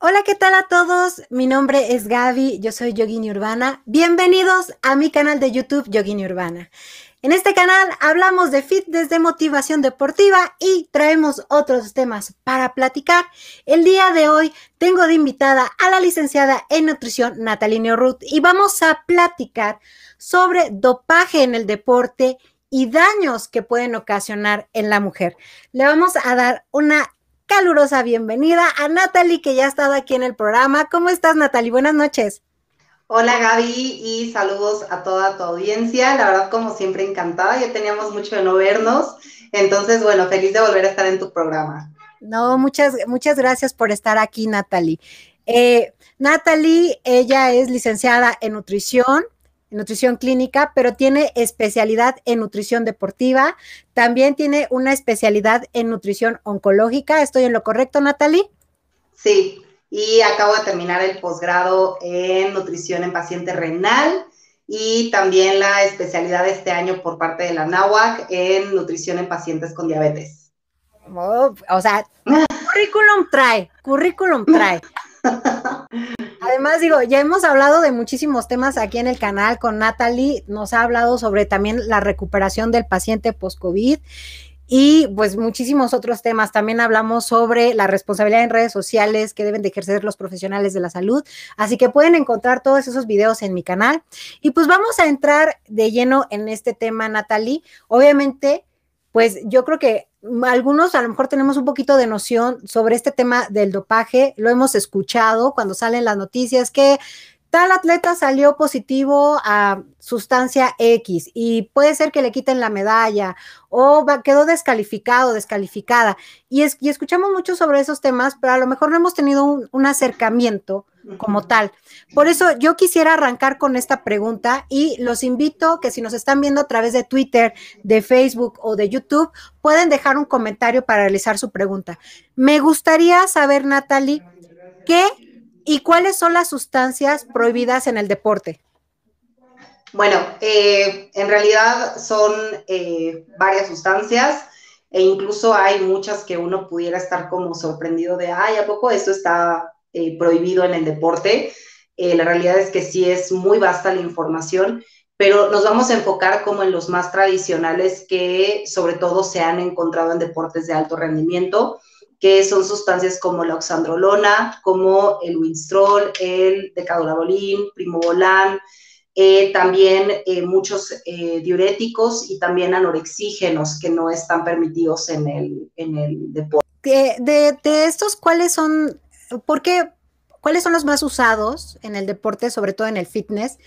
Hola, ¿qué tal a todos? Mi nombre es Gaby, yo soy Yogini Urbana. Bienvenidos a mi canal de YouTube Yogini Urbana. En este canal hablamos de fitness, de motivación deportiva y traemos otros temas para platicar. El día de hoy tengo de invitada a la licenciada en nutrición Natalie Ruth y vamos a platicar sobre dopaje en el deporte y daños que pueden ocasionar en la mujer. Le vamos a dar una calurosa bienvenida a Natalie, que ya ha estado aquí en el programa. ¿Cómo estás, Natalie? Buenas noches. Hola Gaby y saludos a toda tu audiencia. La verdad, como siempre, encantada. Ya teníamos mucho de no vernos. Entonces, bueno, feliz de volver a estar en tu programa. No, muchas, muchas gracias por estar aquí, Natalie. Eh, Natalie, ella es licenciada en nutrición, nutrición clínica, pero tiene especialidad en nutrición deportiva. También tiene una especialidad en nutrición oncológica. ¿Estoy en lo correcto, Natalie? Sí, y acabo de terminar el posgrado en nutrición en paciente renal y también la especialidad de este año por parte de la NAWAC en nutrición en pacientes con diabetes. Oh, o sea, currículum trae, currículum trae. Además, digo, ya hemos hablado de muchísimos temas aquí en el canal con Natalie, nos ha hablado sobre también la recuperación del paciente post-COVID y pues muchísimos otros temas. También hablamos sobre la responsabilidad en redes sociales que deben de ejercer los profesionales de la salud. Así que pueden encontrar todos esos videos en mi canal. Y pues vamos a entrar de lleno en este tema, Natalie. Obviamente, pues yo creo que algunos a lo mejor tenemos un poquito de noción sobre este tema del dopaje, lo hemos escuchado cuando salen las noticias que tal atleta salió positivo a sustancia X y puede ser que le quiten la medalla o quedó descalificado, descalificada. Y, es, y escuchamos mucho sobre esos temas, pero a lo mejor no hemos tenido un, acercamiento como tal. Por eso yo quisiera arrancar con esta pregunta y los invito que si nos están viendo a través de Twitter, de Facebook o de YouTube, pueden dejar un comentario para realizar su pregunta. Me gustaría saber, Natalie, ¿qué ¿Y cuáles son las sustancias prohibidas en el deporte? Bueno, eh, en realidad son eh, varias sustancias e incluso hay muchas que uno pudiera estar como sorprendido de, ay, ¿a poco esto está eh, prohibido en el deporte? la realidad es que sí es muy vasta la información, pero nos vamos a enfocar como en los más tradicionales que sobre todo se han encontrado en deportes de alto rendimiento que son sustancias como la oxandrolona, como el winstrol, el decadolabolín, primobolan, eh, también eh, muchos eh, diuréticos y también anorexígenos que no están permitidos en el, en el deporte. De, de, estos, ¿cuáles son, por qué, cuáles son los más usados en el deporte, sobre todo en el fitness?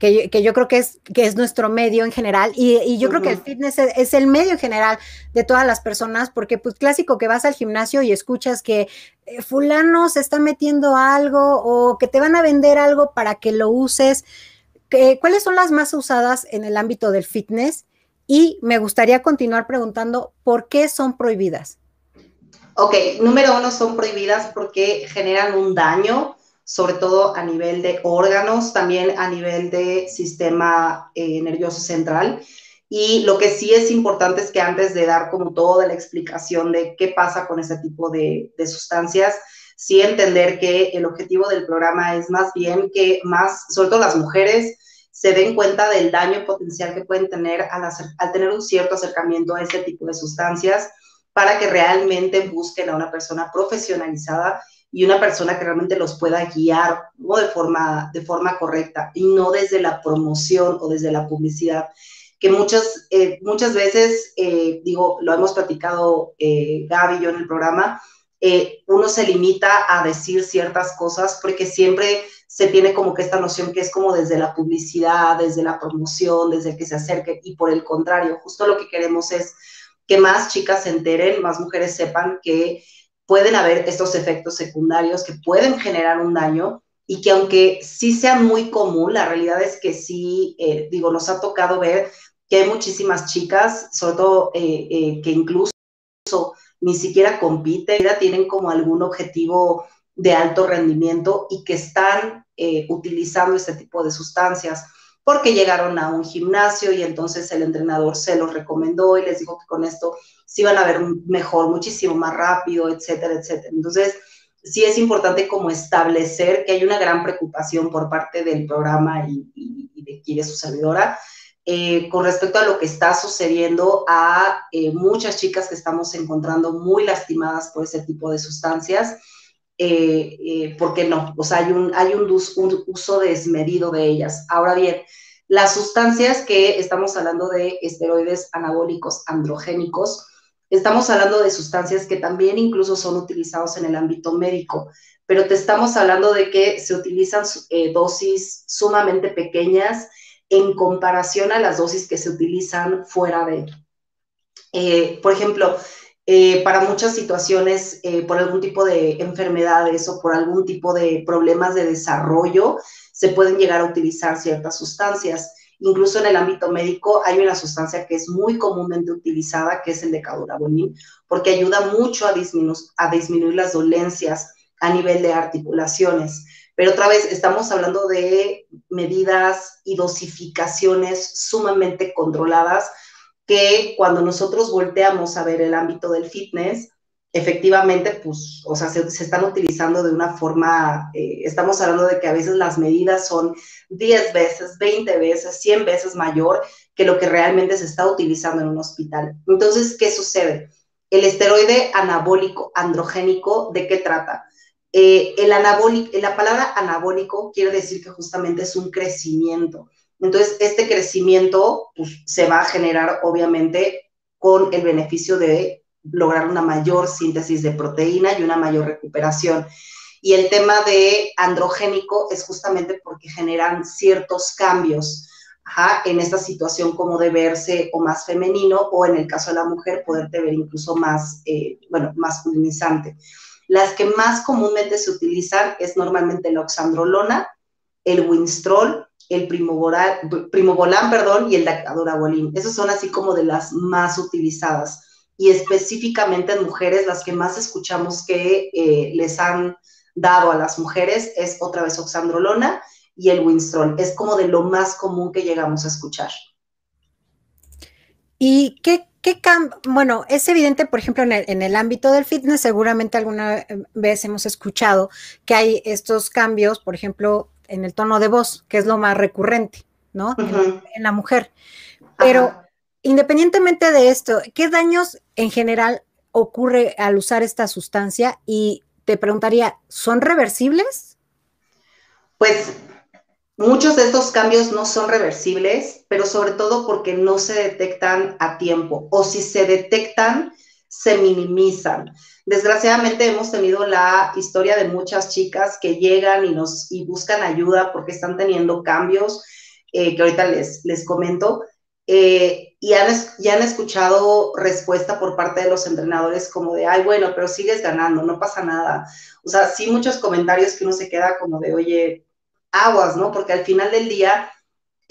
que, yo creo que es, que es nuestro medio en general y, yo creo que el fitness es, el medio en general de todas las personas porque pues clásico que vas al gimnasio y escuchas que eh, fulano se está metiendo algo o que te van a vender algo para que lo uses. ¿Cuáles son las más usadas en el ámbito del fitness? Y me gustaría continuar preguntando por qué son prohibidas. Ok, número uno, son prohibidas porque generan un daño sobre todo a nivel de órganos, también a nivel de sistema eh, nervioso central. Y lo que sí es importante es que antes de dar como toda la explicación de qué pasa con ese tipo de, sustancias, sí entender que el objetivo del programa es más bien que más, sobre todo las mujeres, se den cuenta del daño potencial que pueden tener al, al tener un cierto acercamiento a ese tipo de sustancias para que realmente busquen a una persona profesionalizada y una persona que realmente los pueda guiar de, forma, de forma correcta y no desde la promoción o desde la publicidad, que muchas, eh, muchas veces, eh, digo, lo hemos platicado eh, Gaby y yo en el programa, uno se limita a decir ciertas cosas porque siempre se tiene como que esta noción que es como desde la publicidad, desde la promoción, desde el que se acerque y por el contrario, justo lo que queremos es que más chicas se enteren, más mujeres sepan que pueden haber estos efectos secundarios que pueden generar un daño y que aunque sí sea muy común, la realidad es que sí, eh, digo, nos ha tocado ver que hay muchísimas chicas, sobre todo eh, eh, que incluso ni siquiera compiten, tienen como algún objetivo de alto rendimiento y que están utilizando este tipo de sustancias porque llegaron a un gimnasio y entonces el entrenador se los recomendó y les dijo que con esto se iban a ver mejor, muchísimo más rápido, etcétera, etcétera. Entonces, sí es importante como establecer que hay una gran preocupación por parte del programa y, de su servidora eh, con respecto a lo que está sucediendo a eh, muchas chicas que estamos encontrando muy lastimadas por ese tipo de sustancias. Eh, ¿Por qué no? O sea, hay, un, hay un, uso desmedido de ellas. Ahora bien, las sustancias que estamos hablando de esteroides anabólicos androgénicos, estamos hablando de sustancias que también incluso son utilizados en el ámbito médico, pero te estamos hablando de que se utilizan dosis sumamente pequeñas en comparación a las dosis que se utilizan fuera de. Eh, por ejemplo, eh, para muchas situaciones, eh, por algún tipo de enfermedades o por algún tipo de problemas de desarrollo, se pueden llegar a utilizar ciertas sustancias. Incluso en el ámbito médico hay una sustancia que es muy comúnmente utilizada, que es el decadurabolín, porque ayuda mucho a, a disminuir las dolencias a nivel de articulaciones. Pero otra vez estamos hablando de medidas y dosificaciones sumamente controladas que cuando nosotros volteamos a ver el ámbito del fitness, efectivamente, pues, o sea, se, están utilizando de una forma, eh, estamos hablando de que a veces las medidas son 10 veces, 20 veces, 100 veces mayor que lo que realmente se está utilizando en un hospital. Entonces, ¿qué sucede? El esteroide anabólico androgénico, ¿de qué trata? Eh, el anabólico, la palabra anabólico quiere decir que justamente es un crecimiento. Entonces, este crecimiento pues, se va a generar obviamente con el beneficio de lograr una mayor síntesis de proteína y una mayor recuperación. Y el tema de androgénico es justamente porque generan ciertos cambios en esta situación como de verse o más femenino o en el caso de la mujer poderte ver incluso más, eh, bueno, masculinizante. Las que más comúnmente se utilizan es normalmente la oxandrolona, el winstrol, el primobolan, perdón, y el dactadorabolín. Esas son así como de las más utilizadas. Y específicamente en mujeres, las que más escuchamos que eh, les han dado a las mujeres es otra vez oxandrolona y el winstrol. Es como de lo más común que llegamos a escuchar. ¿Y qué ¿Qué bueno, es evidente, por ejemplo, en el, ámbito del fitness, seguramente alguna vez hemos escuchado que hay estos cambios, por ejemplo, en el tono de voz, que es lo más recurrente, ¿no? en, la mujer. Pero independientemente de esto, ¿qué daños en general ocurre al usar esta sustancia? Y te preguntaría, ¿son reversibles? Pues Muchos de estos cambios no son reversibles, pero sobre todo porque no se detectan a tiempo o si se detectan, se minimizan. Desgraciadamente hemos tenido la historia de muchas chicas que llegan y nos y buscan ayuda porque están teniendo cambios eh, que ahorita les, les comento. Eh, y han, ya han escuchado respuesta por parte de los entrenadores como de, ay, bueno, pero sigues ganando, no pasa nada. O sea, sí muchos comentarios que uno se queda como de, oye, aguas, ¿no? Porque al final del día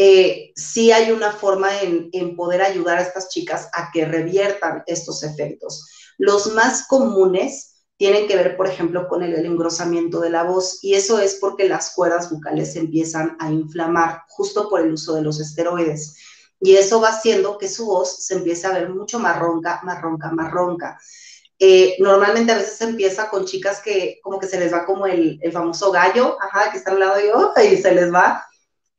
eh, sí hay una forma en, poder ayudar a estas chicas a que reviertan estos efectos. Los más comunes tienen que ver, por ejemplo, con el, engrosamiento de la voz y eso es porque las cuerdas bucales se empiezan a inflamar justo por el uso de los esteroides. Y eso va haciendo que su voz se empiece a ver mucho más ronca, más ronca, más ronca. Eh, normalmente a veces empieza con chicas que como que se les va como el, famoso gallo, ajá, que está al lado de yo, y se les va.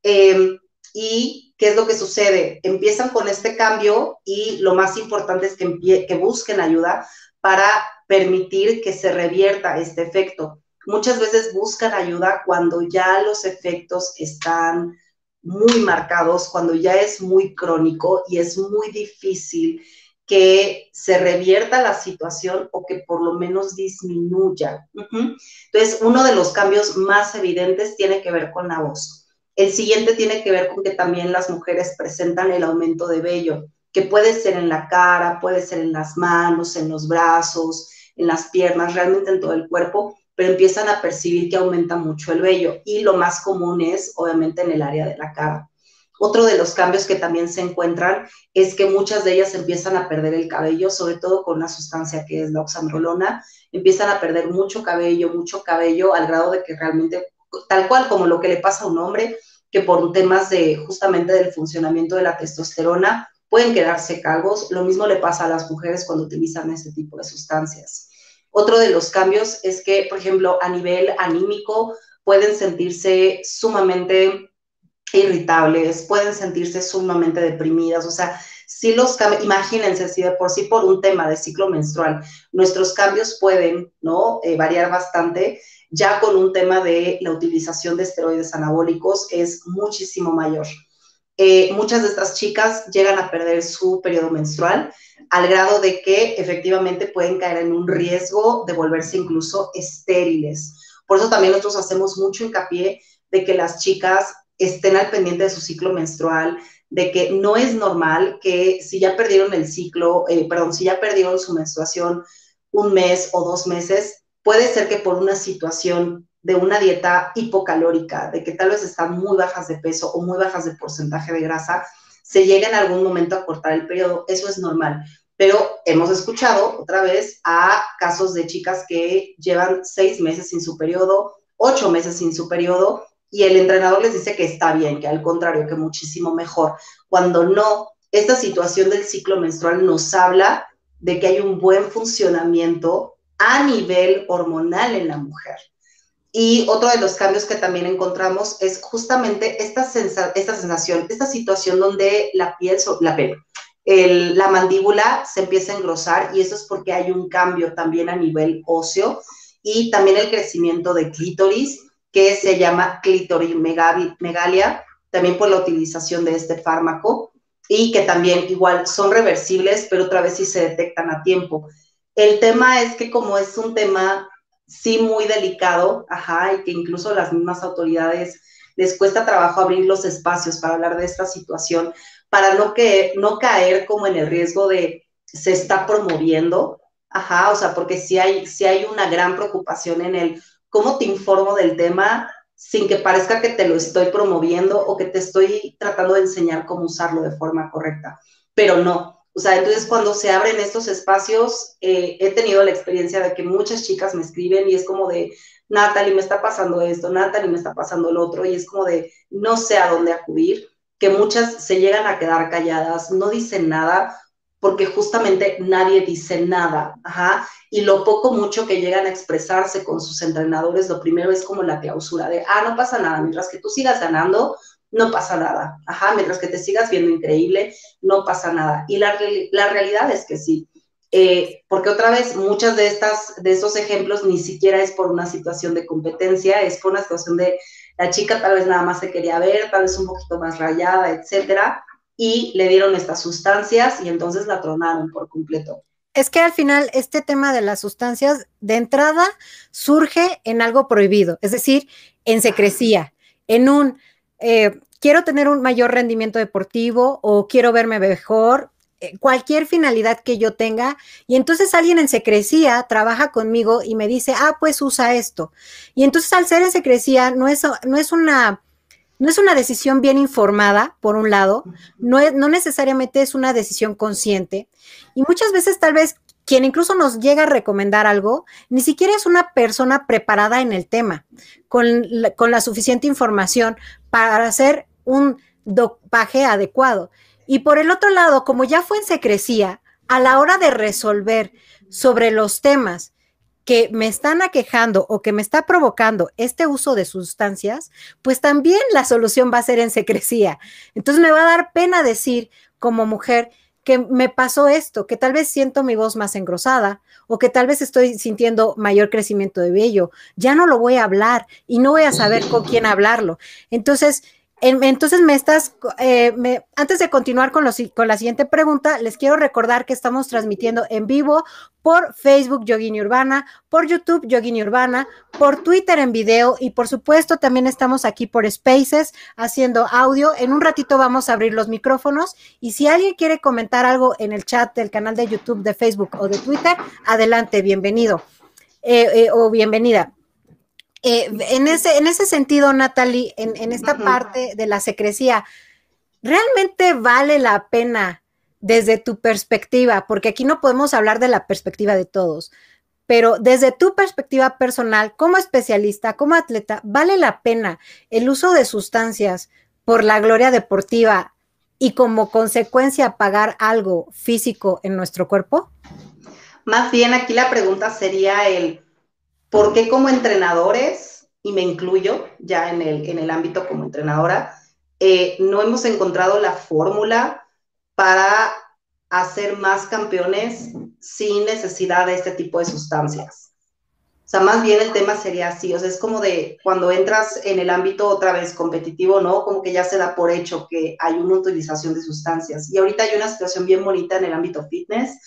Em, y qué es lo que sucede? Empiezan con este cambio y lo más importante es que, que busquen ayuda para permitir que se revierta este efecto. Muchas veces buscan ayuda cuando ya los efectos están muy marcados, cuando ya es muy crónico y es muy difícil que se revierta la situación o que por lo menos disminuya. Entonces, uno de los cambios más evidentes tiene que ver con la voz. El siguiente tiene que ver con que también las mujeres presentan el aumento de vello, que puede ser en la cara, puede ser en las manos, en los brazos, en las piernas, realmente en todo el cuerpo, pero empiezan a percibir que aumenta mucho el vello. Y lo más común es, obviamente, en el área de la cara. Otro de los cambios que también se encuentran es que muchas de ellas empiezan a perder el cabello, sobre todo con una sustancia que es la oxandrolona, empiezan a perder mucho cabello, mucho cabello, al grado de que realmente, tal cual como lo que le pasa a un hombre, que por temas de justamente del funcionamiento de la testosterona pueden quedarse calvos, lo mismo le pasa a las mujeres cuando utilizan este tipo de sustancias. Otro de los cambios es que, por ejemplo, a nivel anímico, pueden sentirse sumamente irritables, pueden sentirse sumamente deprimidas, o sea, si los imagínense si de por sí por un tema de ciclo menstrual, nuestros cambios pueden, ¿no? Eh, variar bastante, ya con un tema de la utilización de esteroides anabólicos es muchísimo mayor. Eh, muchas de estas chicas llegan a perder su periodo menstrual al grado de que efectivamente pueden caer en un riesgo de volverse incluso estériles. Por eso también nosotros hacemos mucho hincapié de que las chicas estén al pendiente de su ciclo menstrual, de que no es normal que si ya perdieron el ciclo, eh, perdón, si ya perdieron su menstruación un mes o dos meses, puede ser que por una situación de una dieta hipocalórica, de que tal vez están muy bajas de peso o muy bajas de porcentaje de grasa, se llegue en algún momento a cortar el periodo. Eso es normal. Pero hemos escuchado otra vez a casos de chicas que llevan seis meses sin su periodo, ocho meses sin su periodo, y el entrenador les dice que está bien, que al contrario, que muchísimo mejor. Cuando no, esta situación del ciclo menstrual nos habla de que hay un buen funcionamiento a nivel hormonal en la mujer. Y otro de los cambios que también encontramos es justamente esta, sensación, esta situación donde la piel, la piel, la mandíbula se empieza a engrosar y eso es porque hay un cambio también a nivel óseo y también el crecimiento de clítoris que se llama clitorimegalia, también por la utilización de este fármaco y que también igual son reversibles, pero otra vez sí se detectan a tiempo. El tema es que como es un tema sí muy delicado, ajá, y que incluso las mismas autoridades les cuesta trabajo abrir los espacios para hablar de esta situación, para no, que, no caer como en el riesgo de se está promoviendo, ajá, o sea, porque si hay, si hay una gran preocupación en el cómo te informo del tema sin que parezca que te lo estoy promoviendo o que te estoy tratando de enseñar cómo usarlo de forma correcta, pero no. O sea, entonces cuando se abren estos espacios, eh, he tenido la experiencia de que muchas chicas me escriben y es como de, Natalie, me está pasando esto, Natalie, me está pasando lo otro, y es como de, no sé a dónde acudir, que muchas se llegan a quedar calladas, no dicen nada, porque justamente nadie dice nada, ajá, y lo poco mucho que llegan a expresarse con sus entrenadores, lo primero es como la clausura de, ah, no pasa nada, mientras que tú sigas ganando, no pasa nada, ajá, mientras que te sigas viendo increíble, no pasa nada. Y la, la realidad es que sí, eh, porque otra vez, muchas de, estas, de estos ejemplos ni siquiera es por una situación de competencia, es por una situación de la chica tal vez nada más se quería ver, tal vez un poquito más rayada, etcétera, y le dieron estas sustancias y entonces la tronaron por completo. Es que al final este tema de las sustancias de entrada surge en algo prohibido, es decir, en secrecía, en un eh, quiero tener un mayor rendimiento deportivo o quiero verme mejor, eh, cualquier finalidad que yo tenga, y entonces alguien en secrecía trabaja conmigo y me dice, ah, pues usa esto. Y entonces al ser en secrecía no es, no es una no es una decisión bien informada, por un lado, no, es, no necesariamente es una decisión consciente. Y muchas veces tal vez quien incluso nos llega a recomendar algo, ni siquiera es una persona preparada en el tema, con la, con la suficiente información para hacer un dopaje adecuado. Y por el otro lado, como ya fue en secrecía, a la hora de resolver sobre los temas que me están aquejando o que me está provocando este uso de sustancias, pues también la solución va a ser en secrecía. Entonces me va a dar pena decir como mujer que me pasó esto, que tal vez siento mi voz más engrosada o que tal vez estoy sintiendo mayor crecimiento de vello. Ya no lo voy a hablar y no voy a saber con quién hablarlo. Entonces, entonces, me estás, eh, antes de continuar con, con la siguiente pregunta, les quiero recordar que estamos transmitiendo en vivo por Facebook Yogini Urbana, por YouTube Yogini Urbana, por Twitter en video y por supuesto también estamos aquí por Spaces haciendo audio. En un ratito vamos a abrir los micrófonos y si alguien quiere comentar algo en el chat del canal de YouTube, de Facebook o de Twitter, adelante, bienvenido eh, eh, o bienvenida. Eh, en, ese, en ese sentido, Natalie, en, esta parte de la secrecía, ¿realmente vale la pena desde tu perspectiva? Porque aquí no podemos hablar de la perspectiva de todos, pero desde tu perspectiva personal, como especialista, como atleta, ¿vale la pena el uso de sustancias por la gloria deportiva y como consecuencia pagar algo físico en nuestro cuerpo? Más bien aquí la pregunta sería el, ¿por qué como entrenadores, y me incluyo ya en el, en el ámbito como entrenadora, eh, no hemos encontrado la fórmula para hacer más campeones sin necesidad de este tipo de sustancias? O sea, más bien el tema sería así, o sea, es como de cuando entras en el ámbito otra vez competitivo, ¿no? Como que ya se da por hecho que hay una utilización de sustancias. Y ahorita hay una situación bien bonita en el ámbito fitness,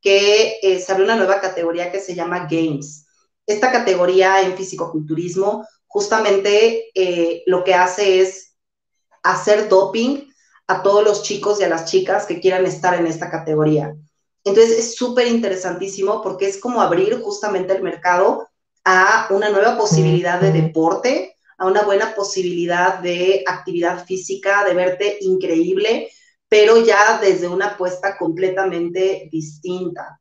que eh, se abre una nueva categoría que se llama Games. Esta categoría en fisicoculturismo justamente eh, lo que hace es hacer doping a todos los chicos y a las chicas que quieran estar en esta categoría. Entonces es súper interesantísimo porque es como abrir justamente el mercado a una nueva posibilidad de deporte, a una buena posibilidad de actividad física, de verte increíble, pero ya desde una apuesta completamente distinta.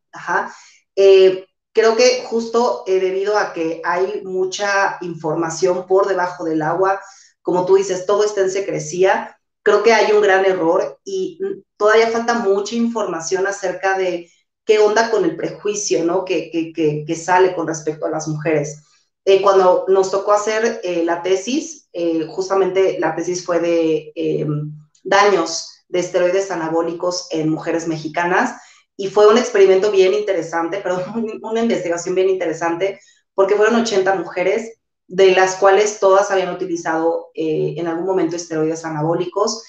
Eh, creo que justo eh, debido a que hay mucha información por debajo del agua, como tú dices, todo está en secrecía, creo que hay un gran error y todavía falta mucha información acerca de qué onda con el prejuicio ¿no? que, que, que, sale con respecto a las mujeres. Eh, cuando nos tocó hacer la tesis, justamente la tesis fue de em, daños de esteroides anabólicos en mujeres mexicanas y fue un experimento bien interesante, pero una investigación bien interesante porque fueron 80 mujeres de las cuales todas habían utilizado eh, en algún momento esteroides anabólicos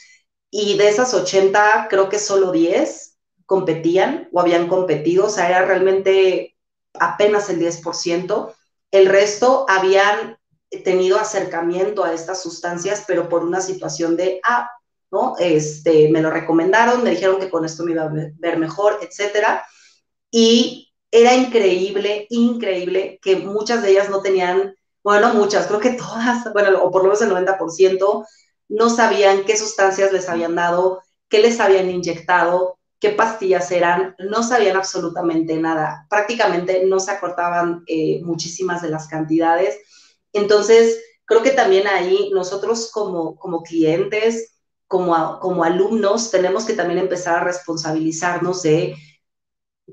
y de esas 80 creo que solo 10 competían o habían competido, o sea, era realmente apenas el 10%. El resto habían tenido acercamiento a estas sustancias, pero por una situación de, ah, ¿no? Este, me lo recomendaron, me dijeron que con esto me iba a ver mejor, etcétera. Y era increíble, increíble que muchas de ellas no tenían, bueno, muchas, creo que todas, bueno, o por lo menos el 90%, no sabían qué sustancias les habían dado, qué les habían inyectado, qué pastillas eran, no sabían absolutamente nada. Prácticamente no se acortaban eh, muchísimas de las cantidades. Entonces, creo que también ahí nosotros como, como clientes, como, como alumnos tenemos que también empezar a responsabilizarnos de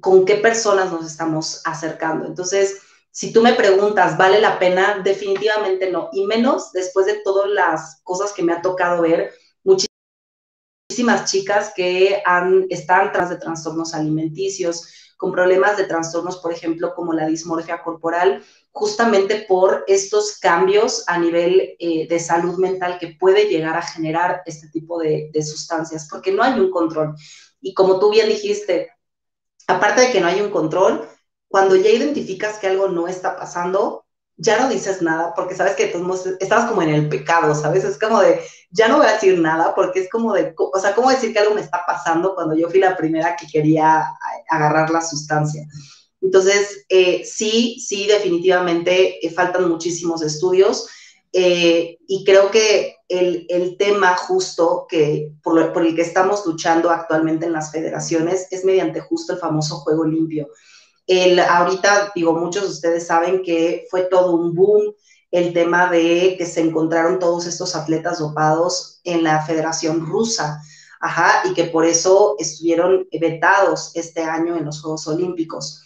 con qué personas nos estamos acercando. Entonces, si tú me preguntas, ¿vale la pena? Definitivamente no. Y menos después de todas las cosas que me ha tocado ver, muchísimas chicas que han, están tras de trastornos alimenticios, con problemas de trastornos, por ejemplo, como la dismorfia corporal, justamente por estos cambios a nivel eh, de salud mental que puede llegar a generar este tipo de, sustancias, porque no hay un control. Y como tú bien dijiste, aparte de que no hay un control, cuando ya identificas que algo no está pasando, ya no dices nada porque sabes que estás como en el pecado, ¿sabes? Es como de, ya no voy a decir nada porque es como de, o sea, ¿cómo decir que algo me está pasando cuando yo fui la primera que quería agarrar la sustancia? Entonces, eh, sí, sí, definitivamente eh, faltan muchísimos estudios eh, y creo que el, el tema justo que, por, por, el que estamos luchando actualmente en las federaciones es mediante justo el famoso juego limpio. El, ahorita, digo, muchos de ustedes saben que fue todo un boom el tema de que se encontraron todos estos atletas dopados en la Federación Rusa, ajá, y que por eso estuvieron vetados este año en los Juegos Olímpicos.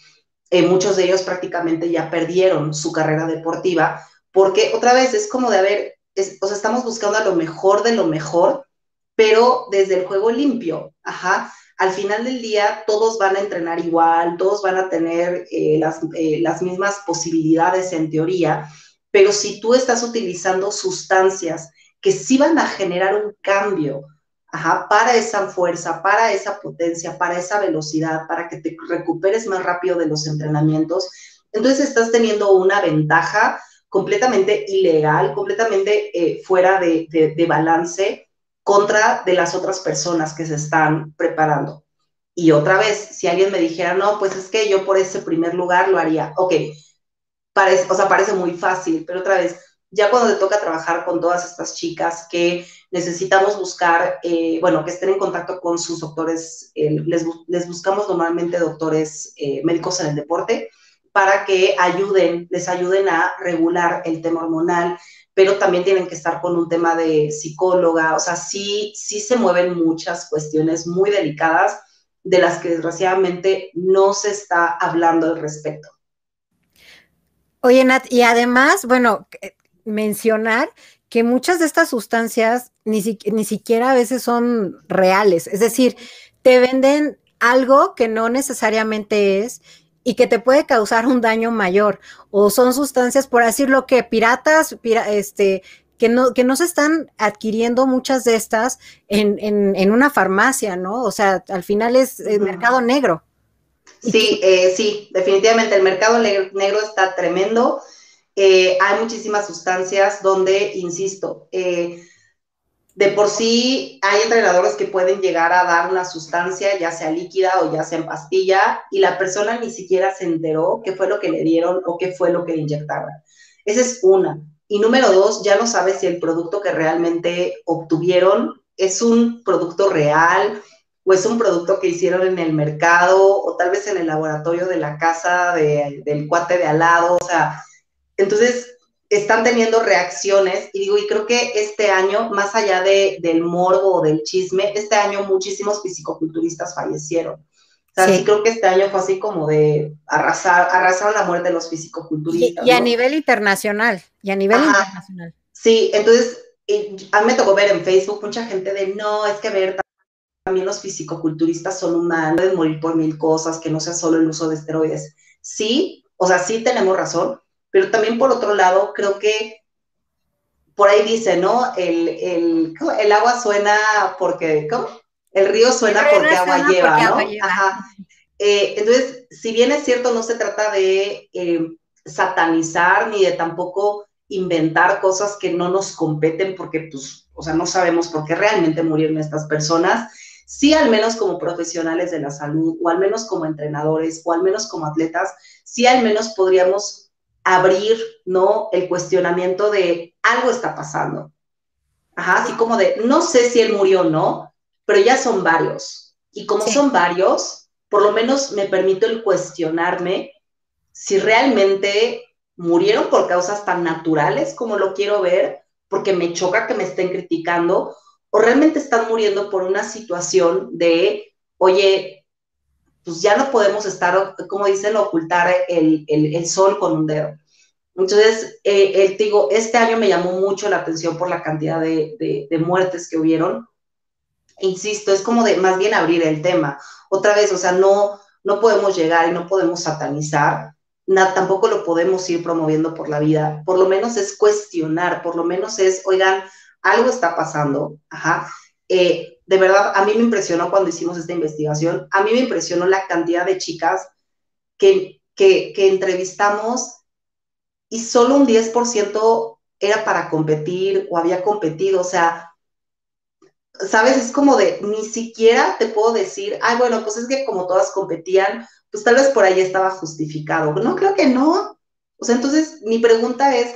Eh, muchos de ellos prácticamente ya perdieron su carrera deportiva, porque otra vez es como de, a ver, o sea, estamos buscando a lo mejor de lo mejor, pero desde el juego limpio, ajá. Al final del día todos van a entrenar igual, todos van a tener eh, las, eh, las mismas posibilidades en teoría, pero si tú estás utilizando sustancias que sí van a generar un cambio Ajá, para esa fuerza, para esa potencia, para esa velocidad, para que te recuperes más rápido de los entrenamientos. Entonces estás teniendo una ventaja completamente ilegal, completamente eh, fuera de, balance contra de las otras personas que se están preparando. Y otra vez, si alguien me dijera, no, pues es que yo por ese primer lugar lo haría, ok, parece, o sea, parece muy fácil, pero otra vez, ya cuando te toca trabajar con todas estas chicas que necesitamos buscar, eh, bueno, que estén en contacto con sus doctores, les, les, buscamos normalmente doctores eh, médicos en el deporte para que ayuden, les ayuden a regular el tema hormonal, pero también tienen que estar con un tema de psicóloga, o sea, sí, sí se mueven muchas cuestiones muy delicadas de las que desgraciadamente no se está hablando al respecto. Oye, Nat, y además, bueno, mencionar que muchas de estas sustancias ni, ni siquiera a veces son reales, es decir, te venden algo que no necesariamente es y que te puede causar un daño mayor. O son sustancias, por decirlo que piratas, este, que no, que no se están adquiriendo muchas de estas en, en, una farmacia, ¿no? O sea, al final es el mercado negro. Sí, eh, sí, definitivamente el mercado negro está tremendo. Eh, hay muchísimas sustancias donde, insisto, eh, de por sí hay entrenadores que pueden llegar a dar una sustancia, ya sea líquida o ya sea en pastilla, y la persona ni siquiera se enteró qué fue lo que le dieron o qué fue lo que le inyectaron. Esa es una. Y número dos, ya no sabes si el producto que realmente obtuvieron es un producto real o es un producto que hicieron en el mercado o tal vez en el laboratorio de la casa del cuate de al lado. O sea, entonces están teniendo reacciones y digo, y creo que este año, más allá de, del morbo o del chisme, este año muchísimos fisicoculturistas fallecieron. O sea, sí. creo que este año fue así como de arrasar, arrasaron la muerte de los fisicoculturistas. Y, a nivel internacional, y a nivel internacional. Sí, entonces, a mí me tocó ver en Facebook mucha gente de, no, es que ver también los fisicoculturistas son humanos, pueden morir por mil cosas, que no sea solo el uso de esteroides. Sí, o sea, sí tenemos razón, pero también por otro lado, creo que por ahí dice, ¿no? El, el, el agua suena porque, ¿cómo? El río suena porque agua lleva, ¿no? Ajá. Eh, entonces, si bien es cierto, no se trata de eh, satanizar ni de tampoco inventar cosas que no nos competen porque, pues, o sea, no sabemos por qué realmente murieron estas personas, sí al menos como profesionales de la salud, o al menos como entrenadores, o al menos como atletas, sí al menos podríamos abrir, ¿no? El cuestionamiento de algo está pasando. Ajá, así como de, no sé si él murió o no, pero ya son varios. Y como son varios, por lo menos me permito el cuestionarme si realmente murieron por causas tan naturales como lo quiero ver, porque me choca que me estén criticando, o realmente están muriendo por una situación de, oye, pues ya no podemos estar, como dicen, ocultar el, sol con un dedo. Entonces, eh, digo, este año me llamó mucho la atención por la cantidad de, muertes que hubieron. Insisto, es como de más bien abrir el tema. Otra vez, o sea, no, no podemos llegar y no podemos satanizar, tampoco lo podemos ir promoviendo por la vida. Por lo menos es cuestionar, por lo menos es, oigan, algo está pasando, ajá. Eh, de verdad, a mí me impresionó cuando hicimos esta investigación, a mí me impresionó la cantidad de chicas que, que, entrevistamos y solo un 10% era para competir o había competido, o sea, sabes, es como de, ni siquiera te puedo decir, ay, bueno, pues es que como todas competían, pues tal vez por ahí estaba justificado. No, creo que no. O sea, entonces mi pregunta es,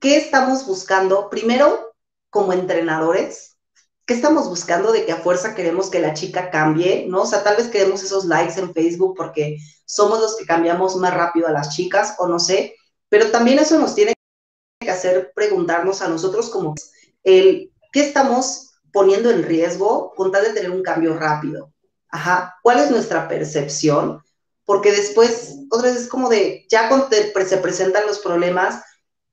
¿qué estamos buscando? Primero, como entrenadores, ¿qué estamos buscando de que a fuerza queremos que la chica cambie? ¿No? O sea, tal vez queremos esos likes en Facebook porque somos los que cambiamos más rápido a las chicas o no sé, pero también eso nos tiene que hacer preguntarnos a nosotros como el qué estamos poniendo en riesgo con tal de tener un cambio rápido. Ajá, ¿cuál es nuestra percepción? Porque después, otra vez es como de, ya cuando se presentan los problemas,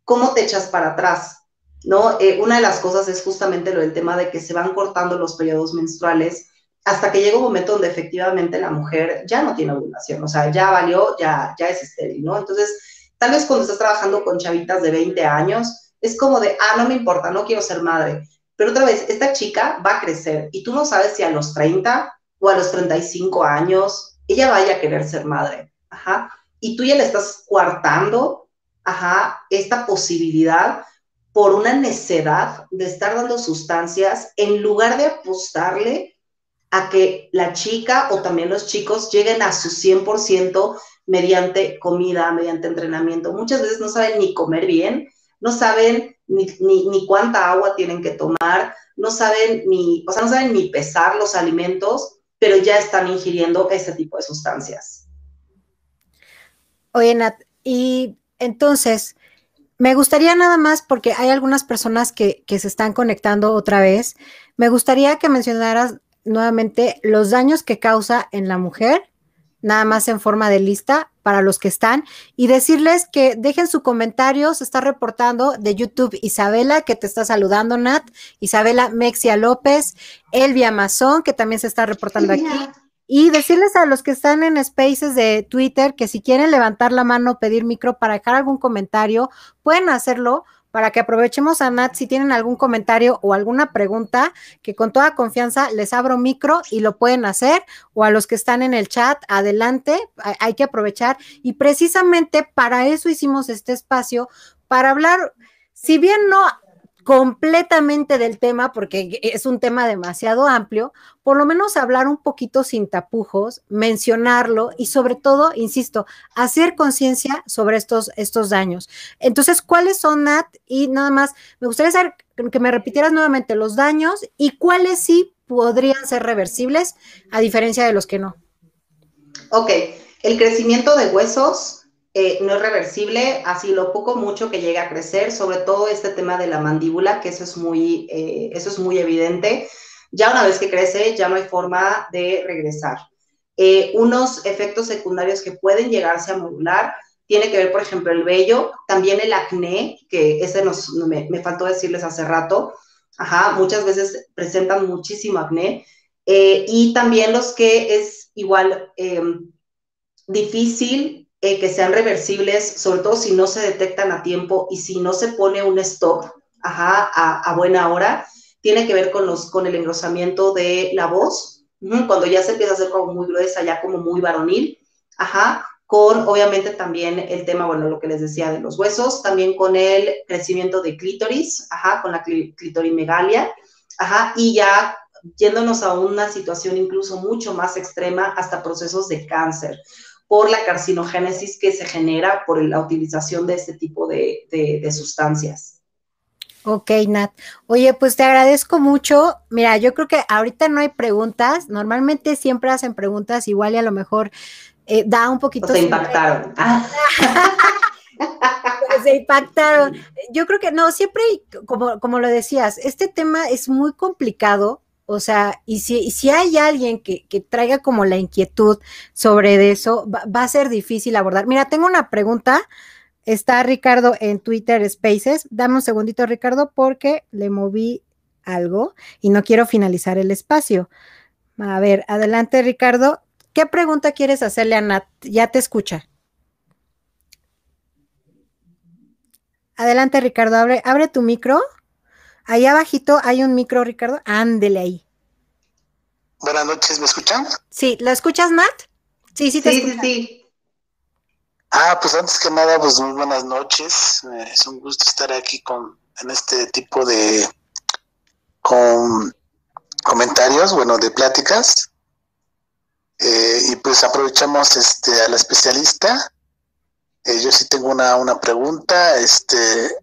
¿cómo te echas para atrás? ¿No? Eh, una de las cosas es justamente lo del tema de que se van cortando los periodos menstruales hasta que llega un momento donde efectivamente la mujer ya no tiene ovulación, o sea, ya valió, ya, ya es estéril, ¿no? Entonces, tal vez cuando estás trabajando con chavitas de 20 años, es como de, ah, no me importa, no quiero ser madre. Pero otra vez, esta chica va a crecer y tú no sabes si a los 30 o a los 35 años ella vaya a querer ser madre. Ajá. Y tú ya le estás coartando, ajá, esta posibilidad por una necedad de estar dando sustancias en lugar de apostarle a que la chica o también los chicos lleguen a su 100% mediante comida, mediante entrenamiento. Muchas veces no saben ni comer bien, no saben ni, ni, cuánta agua tienen que tomar, no saben ni, o sea, no saben ni pesar los alimentos, pero ya están ingiriendo ese tipo de sustancias. Oye, Nat, y entonces, me gustaría nada más, porque hay algunas personas que, se están conectando otra vez, me gustaría que mencionaras nuevamente los daños que causa en la mujer, nada más en forma de lista para los que están, y decirles que dejen su comentario, se está reportando de YouTube Isabela, que te está saludando, Nat, Isabela Mexia López, Elvia Mazón, que también se está reportando aquí. Y decirles a los que están en spaces de Twitter que si quieren levantar la mano, pedir micro para dejar algún comentario, pueden hacerlo para que aprovechemos a Nat si tienen algún comentario o alguna pregunta, que con toda confianza les abro micro y lo pueden hacer, o a los que están en el chat, adelante, hay que aprovechar. Y precisamente para eso hicimos este espacio, para hablar, si bien no completamente del tema, porque es un tema demasiado amplio, por lo menos hablar un poquito sin tapujos, mencionarlo y sobre todo, insisto, hacer conciencia sobre estos, estos daños. Entonces, ¿cuáles son, Nat? Y nada más, me gustaría saber que me repitieras nuevamente los daños y cuáles sí podrían ser reversibles, a diferencia de los que no. Ok, el crecimiento de huesos, eh, no es reversible, así lo poco mucho que llega a crecer, sobre todo este tema de la mandíbula, que eso es muy, eh, eso es muy evidente. Ya una vez que crece, ya no hay forma de regresar. Eh, unos efectos secundarios que pueden llegarse a modular, tiene que ver, por ejemplo, el vello, también el acné, que ese nos, me, me faltó decirles hace rato, ajá, muchas veces presentan muchísimo acné, y también los que es igual difícil eh, que sean reversibles, sobre todo si no se detectan a tiempo y si no se pone un stop ajá, a, buena hora, tiene que ver con, los, con el engrosamiento de la voz, cuando ya se empieza a hacer como muy gruesa, ya como muy varonil, ajá, con obviamente también el tema, bueno, lo que les decía de los huesos, también con el crecimiento de clítoris, ajá, con la clitorimegalia, ajá, y ya yéndonos a una situación incluso mucho más extrema, hasta procesos de cáncer por la carcinogénesis que se genera por la utilización de este tipo de, sustancias. Ok, Nat. Oye, pues te agradezco mucho. Mira, yo creo que ahorita no hay preguntas. Normalmente siempre hacen preguntas, igual y a lo mejor eh, da un poquito. se impactaron. se impactaron. Yo creo que no, siempre, como, como lo decías, este tema es muy complicado o sea, y si, si hay alguien que, traiga como la inquietud sobre eso, va, a ser difícil abordar. Mira, tengo una pregunta. Está Ricardo en Twitter Spaces. Dame un segundito, Ricardo, porque le moví algo y no quiero finalizar el espacio. A ver, adelante, Ricardo. ¿Qué pregunta quieres hacerle a Nat? Ya te escucha. Adelante, Ricardo, abre, abre tu micro. Ahí abajito hay un micro, Ricardo. Ándele ahí. Buenas noches, ¿me escuchan? Sí, ¿la escuchas, Nat? Sí, sí, te sí, sí, sí. Ah, pues antes que nada, pues muy buenas noches. Eh, es un gusto estar aquí con en este tipo de con comentarios, bueno, de pláticas. Eh, y pues aprovechamos este a la especialista. Eh, yo sí tengo una, una pregunta. Este,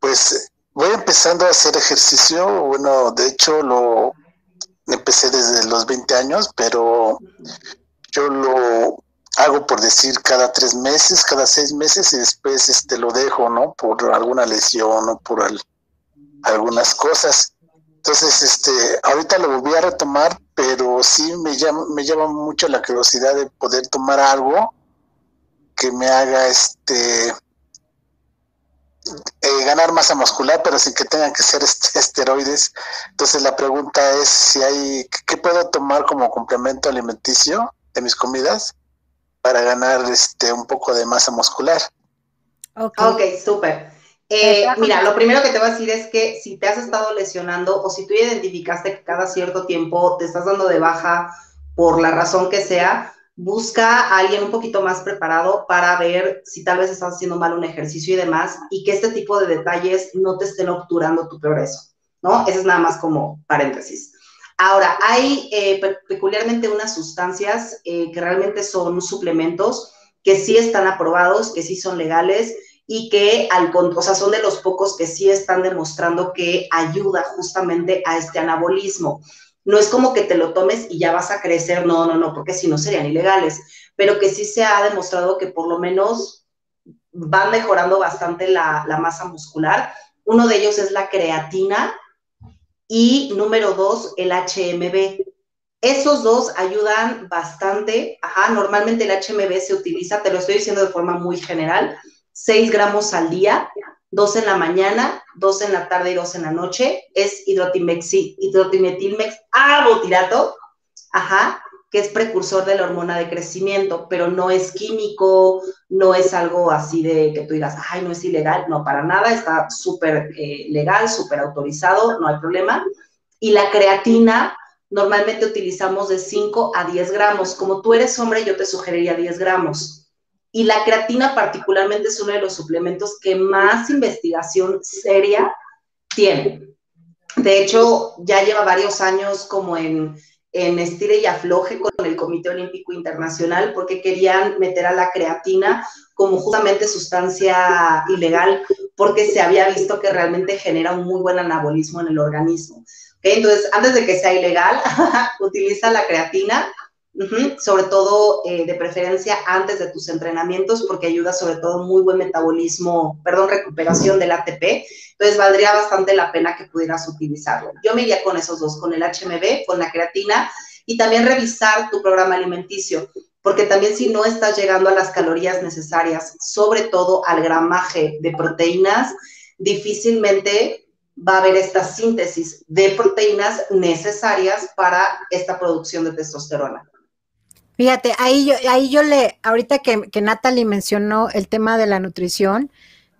pues voy empezando a hacer ejercicio. Bueno, de hecho lo empecé desde los 20 años, pero yo lo hago por decir cada tres meses, cada seis meses y después este lo dejo, ¿no? Por alguna lesión o por algunas cosas. Entonces, este, ahorita lo volví a retomar, pero sí me llama, me llama mucho la curiosidad de poder tomar algo que me haga este eh, ganar masa muscular, pero sin que tengan que ser esteroides. Entonces la pregunta es si hay, ¿qué puedo tomar como complemento alimenticio de mis comidas para ganar este un poco de masa muscular? Ok, okay súper. Eh, mira, lo primero que te voy a decir es que si te has estado lesionando o si tú identificaste que cada cierto tiempo te estás dando de baja por la razón que sea, busca a alguien un poquito más preparado para ver si tal vez estás haciendo mal un ejercicio y demás, y que este tipo de detalles no te estén obturando tu progreso, ¿no? Eso es nada más como paréntesis. Ahora, hay eh, peculiarmente unas sustancias eh, que realmente son suplementos que sí están aprobados, que sí son legales y que al, o sea, son de los pocos que sí están demostrando que ayuda justamente a este anabolismo. No es como que te lo tomes y ya vas a crecer, no, no, no, porque si no serían ilegales, pero que sí se ha demostrado que por lo menos van mejorando bastante la, masa muscular. Uno de ellos es la creatina, y número dos, el HMB. Esos dos ayudan bastante. Ajá, normalmente el HMB se utiliza, te lo estoy diciendo de forma muy general, 6 gramos al día, dos en la mañana, dos en la tarde y dos en la noche. Es hidrotimetilmex abotirato, ajá, que es precursor de la hormona de crecimiento, pero no es químico, no es algo así de que tú digas, ay, no es ilegal, no, para nada, está súper eh, legal, súper autorizado, no hay problema. Y la creatina, normalmente utilizamos de 5 a 10 gramos. Como tú eres hombre, yo te sugeriría 10 gramos. Y la creatina particularmente es uno de los suplementos que más investigación seria tiene. De hecho, ya lleva varios años como en en estire y afloje con el Comité Olímpico Internacional porque querían meter a la creatina como justamente sustancia ilegal porque se había visto que realmente genera un muy buen anabolismo en el organismo. Entonces, antes de que sea ilegal, utiliza la creatina sobre todo eh, de preferencia antes de tus entrenamientos, porque ayuda sobre todo muy buen metabolismo, perdón, recuperación del ATP. Entonces valdría bastante la pena que pudieras utilizarlo. Yo me iría con esos dos, con el HMB, con la creatina y también revisar tu programa alimenticio, porque también si no estás llegando a las calorías necesarias, sobre todo al gramaje de proteínas, difícilmente va a haber esta síntesis de proteínas necesarias para esta producción de testosterona. Fíjate, ahí yo, ahí yo le, ahorita que, que Natalie mencionó el tema de la nutrición,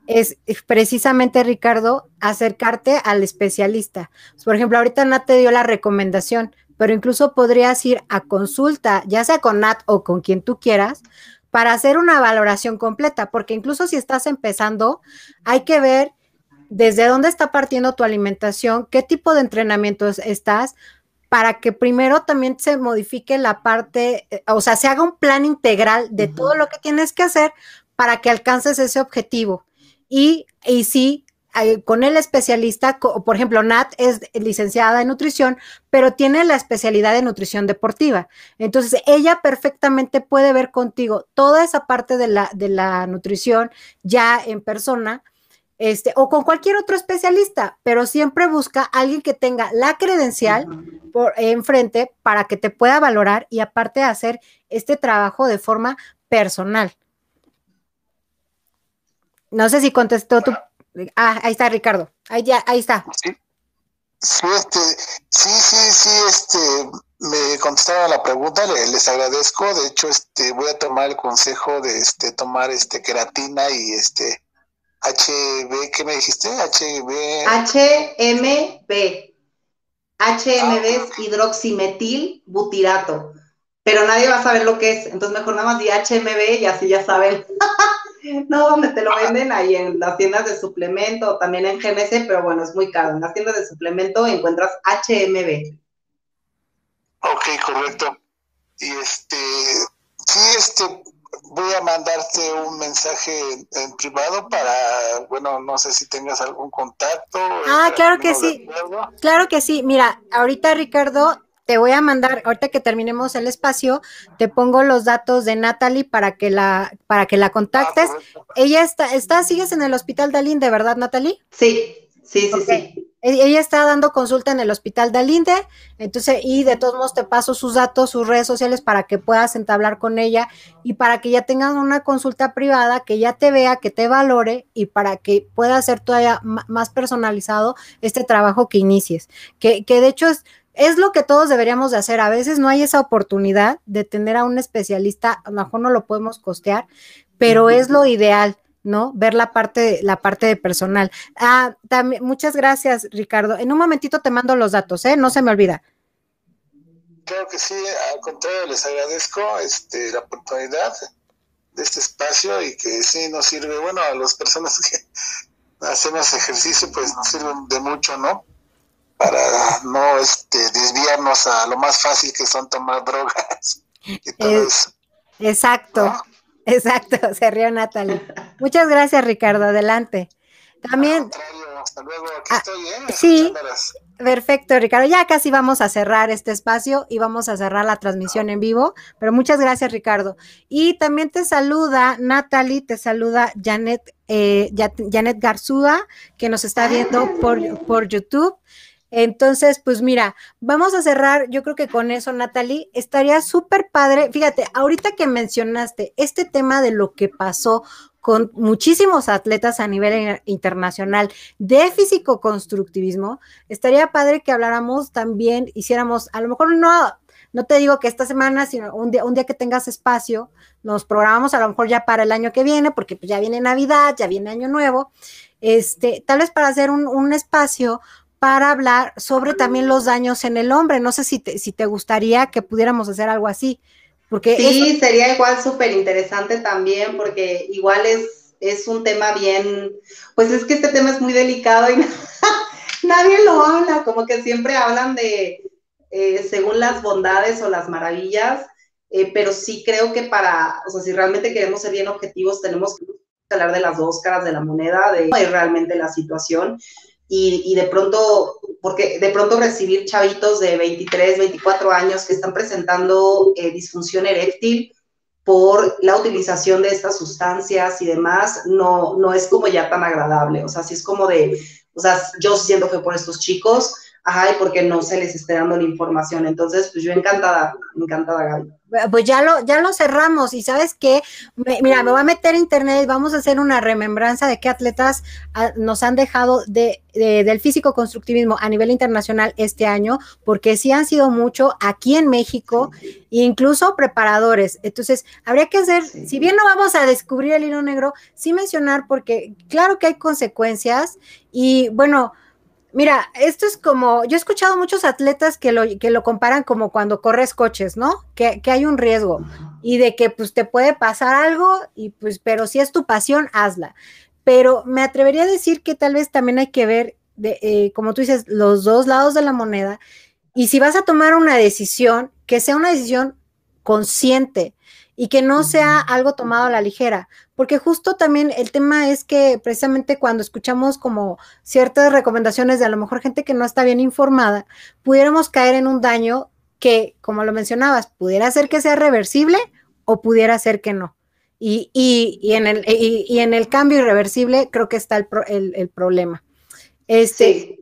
es precisamente, Ricardo, acercarte al especialista. Por ejemplo, ahorita Nat te dio la recomendación, pero incluso podrías ir a consulta, ya sea con Nat o con quien tú quieras, para hacer una valoración completa, porque incluso si estás empezando, hay que ver desde dónde está partiendo tu alimentación, qué tipo de entrenamientos estás, para que primero también se modifique la parte, eh, o sea, se haga un plan integral de todo lo que tienes que hacer para que alcances ese objetivo. Y, y sí, eh, con el especialista, por ejemplo, Nat es licenciada en nutrición, pero tiene la especialidad de nutrición deportiva. Entonces, ella perfectamente puede ver contigo toda esa parte de la, de la nutrición ya en persona este, o con cualquier otro especialista, pero siempre busca alguien que tenga la credencial por enfrente para que te pueda valorar y aparte hacer este trabajo de forma personal. No sé si contestó tu. Ah, ahí está Ricardo. Ahí ya, ahí está. Sí, sí, este, sí, sí, sí, este, me contestaron la pregunta, les, agradezco. De hecho, este, voy a tomar el consejo de este tomar este queratina y este HB, ¿qué me dijiste? HB. HMB. HMB es ah, hidroximetil butirato. Pero nadie va a saber lo que es. Entonces mejor nada más di HMB y así ya saben. no, donde te lo ah. venden ahí en las tiendas de suplemento o también en GNC, pero bueno, es muy caro. En las tiendas de suplemento encuentras HMB. Ok, correcto. Y este, sí, este, voy a mandarte un mensaje en, privado para, bueno, no sé si tengas algún contacto. Ah, claro que sí. Claro que sí. Mira, ahorita Ricardo, te voy a mandar, ahorita que terminemos el espacio, te pongo los datos de Natalie para que la, para que la contactes. Ah, Ella está, está, sigues en el hospital Dalín, ¿de verdad, Natalie? Sí, sí, sí, sí. E-, ella está dando consulta en el hospital de Alinde, entonces, y de todos modos te paso sus datos, sus redes sociales para que puedas entablar con ella y para que ya tengan una consulta privada, que ella te vea, que te valore y para que pueda ser todavía más personalizado este trabajo que inicies. Que, que de hecho es, es lo que todos deberíamos de hacer. A veces no hay esa oportunidad de tener a un especialista, a lo mejor no lo podemos costear, pero es lo ideal ¿no? Ver la parte, la parte de personal. Ah, también, muchas gracias, Ricardo. En un momentito te mando los datos, ¿eh? No se me olvida. Claro que sí, al contrario, les agradezco este, la oportunidad de este espacio y que sí nos sirve, bueno, a las personas que hacemos ejercicio, pues nos sirven de mucho, ¿no? Para no este, desviarnos a lo más fácil que son tomar drogas y todo eh, eso. Exacto. Exacto, se rió Natalie. Muchas gracias, Ricardo. Adelante. También. Hasta luego. Aquí ah, estoy, ¿eh? Sí. Perfecto, Ricardo. Ya casi vamos a cerrar este espacio y vamos a cerrar la transmisión en vivo, pero muchas gracias, Ricardo. Y también te saluda Natalie, te saluda Janet, eh, Janet Garzúa, que nos está viendo por, por YouTube. Entonces, pues mira, vamos a cerrar, yo creo que con eso, Natalie, estaría súper padre. Fíjate, ahorita que mencionaste este tema de lo que pasó con muchísimos atletas a nivel internacional de físico-constructivismo, estaría padre que habláramos también, hiciéramos, a lo mejor no, no te digo que esta semana, sino un día, un día que tengas espacio, nos programamos a lo mejor ya para el año que viene, porque pues ya viene Navidad, ya viene Año Nuevo, este, tal vez para hacer un, un espacio para hablar sobre también los daños en el hombre. No sé si te, si te gustaría que pudiéramos hacer algo así. Porque sí, sería igual súper interesante también, porque igual es, es un tema bien, pues es que este tema es muy delicado y nadie lo habla, como que siempre hablan de, eh, según las bondades o las maravillas, eh, pero sí creo que para, o sea, si realmente queremos ser bien objetivos, tenemos que hablar de las dos caras de la moneda, de realmente la situación y, de pronto, porque de pronto recibir chavitos de 23, 24 años que están presentando eh, disfunción eréctil por la utilización de estas sustancias y demás, no, no es como ya tan agradable. O sea, si es como de, o sea, yo siento que por estos chicos, ajá, y porque no se les esté dando la información. Entonces, pues yo encantada, encantada, Gaby. Pues ya lo, ya lo cerramos y sabes qué, mira, me voy a meter a internet y vamos a hacer una remembranza de qué atletas ah, nos han dejado de, del físico constructivismo a nivel internacional este año, porque sí han sido mucho aquí en México, incluso preparadores. Entonces, habría que hacer, si bien no vamos a descubrir el hilo negro, sí mencionar, porque claro que hay consecuencias y bueno, Mira, esto es como, yo he escuchado muchos atletas que lo, que lo comparan como cuando corres coches, ¿no? Que, que, hay un riesgo y de que pues te puede pasar algo y pues, pero si es tu pasión, hazla. Pero me atrevería a decir que tal vez también hay que ver, de, eh, como tú dices, los dos lados de la moneda y si vas a tomar una decisión, que sea una decisión consciente y que no sea algo tomado a la ligera, porque justo también el tema es que precisamente cuando escuchamos como ciertas recomendaciones de a lo mejor gente que no está bien informada, pudiéramos caer en un daño que, como lo mencionabas, pudiera ser que sea reversible o pudiera ser que no. Y, y, en, el, y, en el cambio irreversible creo que está el, el, problema. Este,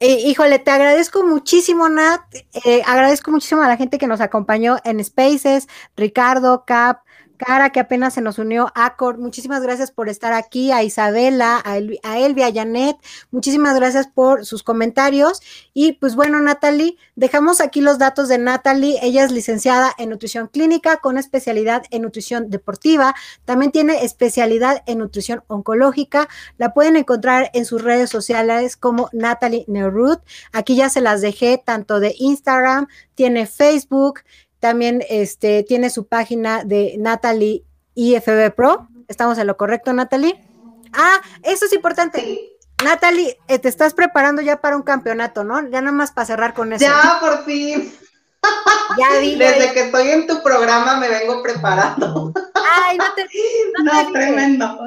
eh, híjole, te agradezco muchísimo, Nat. Eh, agradezco muchísimo a la gente que nos acompañó en Spaces, Ricardo, Cap, Cara, que apenas se nos unió, Acor, muchísimas gracias por estar aquí, a Isabela, a, Elvia, a Janet, muchísimas gracias por sus comentarios. Y pues bueno, Natalie, dejamos aquí los datos de Natalie. Ella es licenciada en nutrición clínica con especialidad en nutrición deportiva. También tiene especialidad en nutrición oncológica. La pueden encontrar en sus redes sociales como Natalie Neurut. Aquí ya se las dejé tanto de Instagram, tiene Facebook. También este, tiene su página de Natalie IFB Pro. ¿Estamos en lo correcto, Natalie? Ah, eso es importante. Natalie, eh, te estás preparando ya para un campeonato, ¿no? Ya nada más para cerrar con eso. Ya, por fin. Ya vi. Desde que estoy en tu programa me vengo preparando. Ay, no te. No, tremendo.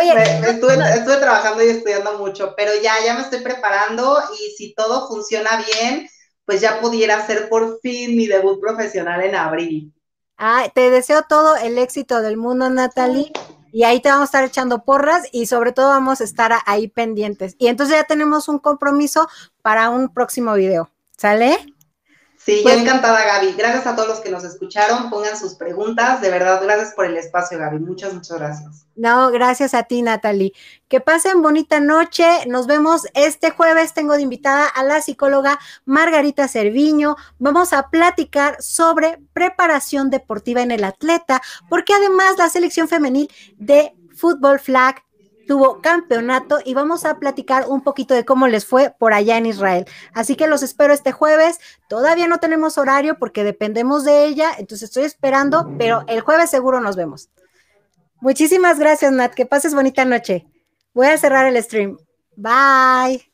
Oye, estuve, estuve, trabajando y estudiando mucho, pero ya, ya me estoy preparando y si todo funciona bien, pues ya pudiera ser por fin mi debut profesional en abril. Ah, te deseo todo el éxito del mundo, Natalie. Y ahí te vamos a estar echando porras y sobre todo vamos a estar ahí pendientes. Y entonces ya tenemos un compromiso para un próximo video. ¿Sale? Sí, pues encantada, Gaby. Gracias a todos los que nos escucharon. Pongan sus preguntas. De verdad, gracias por el espacio, Gaby. Muchas, muchas gracias. No, gracias a ti, Natalie. Que pasen bonita noche. Nos vemos este jueves. Tengo de invitada a la psicóloga Margarita Cerviño. Vamos a platicar sobre preparación deportiva en el atleta, porque además la selección femenil de fútbol flag tuvo campeonato y vamos a platicar un poquito de cómo les fue por allá en Israel. Así que los espero este jueves. Todavía no tenemos horario porque dependemos de ella, entonces estoy esperando, pero el jueves seguro nos vemos. Muchísimas gracias, Nat. Que pases bonita noche. Voy a cerrar el stream. Bye.